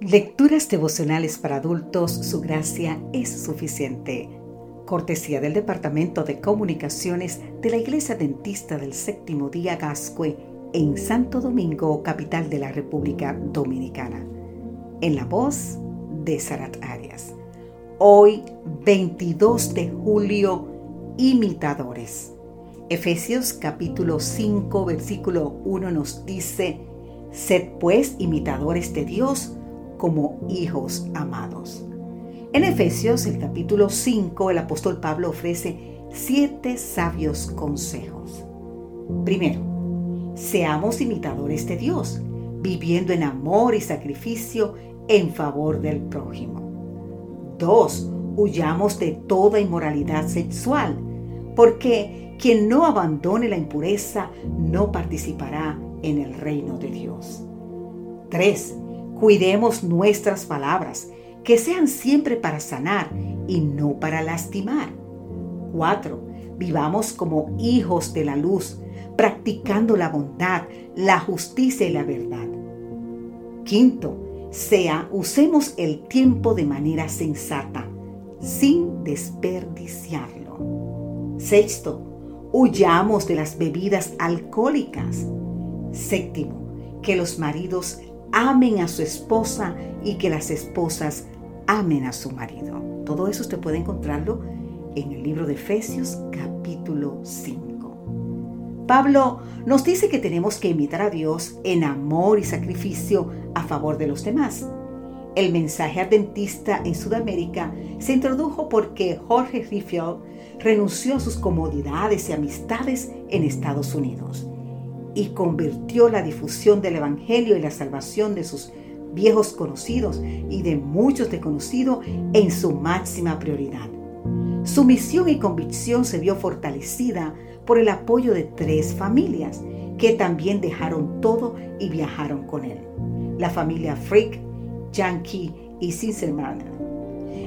Lecturas devocionales para adultos, su gracia es suficiente. Cortesía del Departamento de Comunicaciones de la Iglesia Dentista del Séptimo Día Gascue en Santo Domingo, capital de la República Dominicana. En la voz de Sarat Arias. Hoy, 22 de julio, imitadores. Efesios capítulo 5, versículo 1 nos dice, Sed pues imitadores de Dios, como hijos amados. En Efesios, el capítulo 5, el apóstol Pablo ofrece siete sabios consejos. Primero, seamos imitadores de Dios, viviendo en amor y sacrificio en favor del prójimo. Dos, huyamos de toda inmoralidad sexual, porque quien no abandone la impureza no participará en el reino de Dios. Tres, Cuidemos nuestras palabras, que sean siempre para sanar y no para lastimar. 4. Vivamos como hijos de la luz, practicando la bondad, la justicia y la verdad. Quinto, sea, usemos el tiempo de manera sensata, sin desperdiciarlo. Sexto, huyamos de las bebidas alcohólicas. Séptimo, que los maridos amen a su esposa y que las esposas amen a su marido. Todo eso usted puede encontrarlo en el libro de Efesios capítulo 5. Pablo nos dice que tenemos que imitar a Dios en amor y sacrificio a favor de los demás. El mensaje adventista en Sudamérica se introdujo porque Jorge Riffield renunció a sus comodidades y amistades en Estados Unidos y convirtió la difusión del Evangelio y la salvación de sus viejos conocidos y de muchos desconocidos en su máxima prioridad. Su misión y convicción se vio fortalecida por el apoyo de tres familias que también dejaron todo y viajaron con él. La familia Frick, Yankee y Sinselman.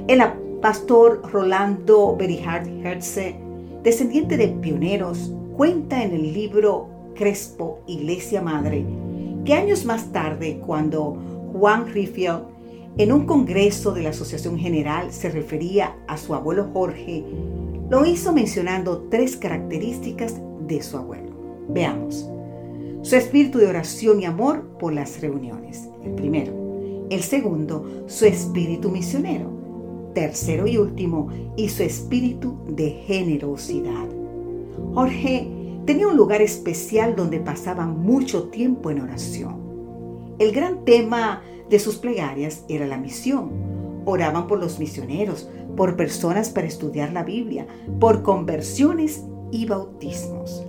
El pastor Rolando Berihard Herze, descendiente de pioneros, cuenta en el libro Crespo, Iglesia Madre, que años más tarde, cuando Juan Riffield en un congreso de la Asociación General se refería a su abuelo Jorge, lo hizo mencionando tres características de su abuelo. Veamos. Su espíritu de oración y amor por las reuniones, el primero. El segundo, su espíritu misionero. Tercero y último, y su espíritu de generosidad. Jorge tenía un lugar especial donde pasaban mucho tiempo en oración. El gran tema de sus plegarias era la misión. Oraban por los misioneros, por personas para estudiar la Biblia, por conversiones y bautismos.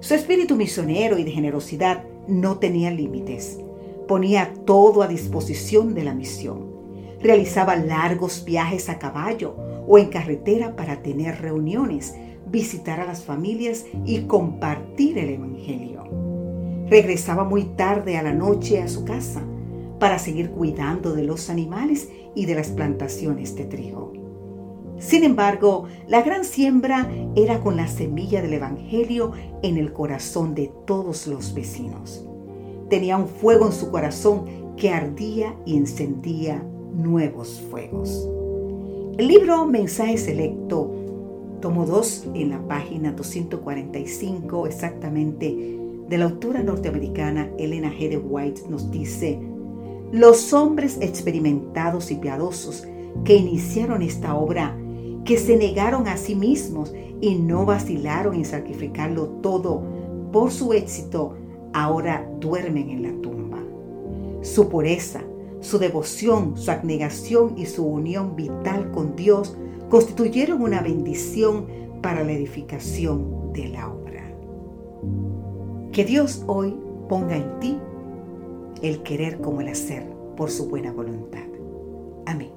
Su espíritu misionero y de generosidad no tenía límites. Ponía todo a disposición de la misión. Realizaba largos viajes a caballo o en carretera para tener reuniones visitar a las familias y compartir el Evangelio. Regresaba muy tarde a la noche a su casa para seguir cuidando de los animales y de las plantaciones de trigo. Sin embargo, la gran siembra era con la semilla del Evangelio en el corazón de todos los vecinos. Tenía un fuego en su corazón que ardía y encendía nuevos fuegos. El libro Mensaje Selecto tomo 2 en la página 245 exactamente de la autora norteamericana Elena G. de White nos dice, los hombres experimentados y piadosos que iniciaron esta obra, que se negaron a sí mismos y no vacilaron en sacrificarlo todo por su éxito, ahora duermen en la tumba. Su pureza, su devoción, su abnegación y su unión vital con Dios constituyeron una bendición para la edificación de la obra. Que Dios hoy ponga en ti el querer como el hacer por su buena voluntad. Amén.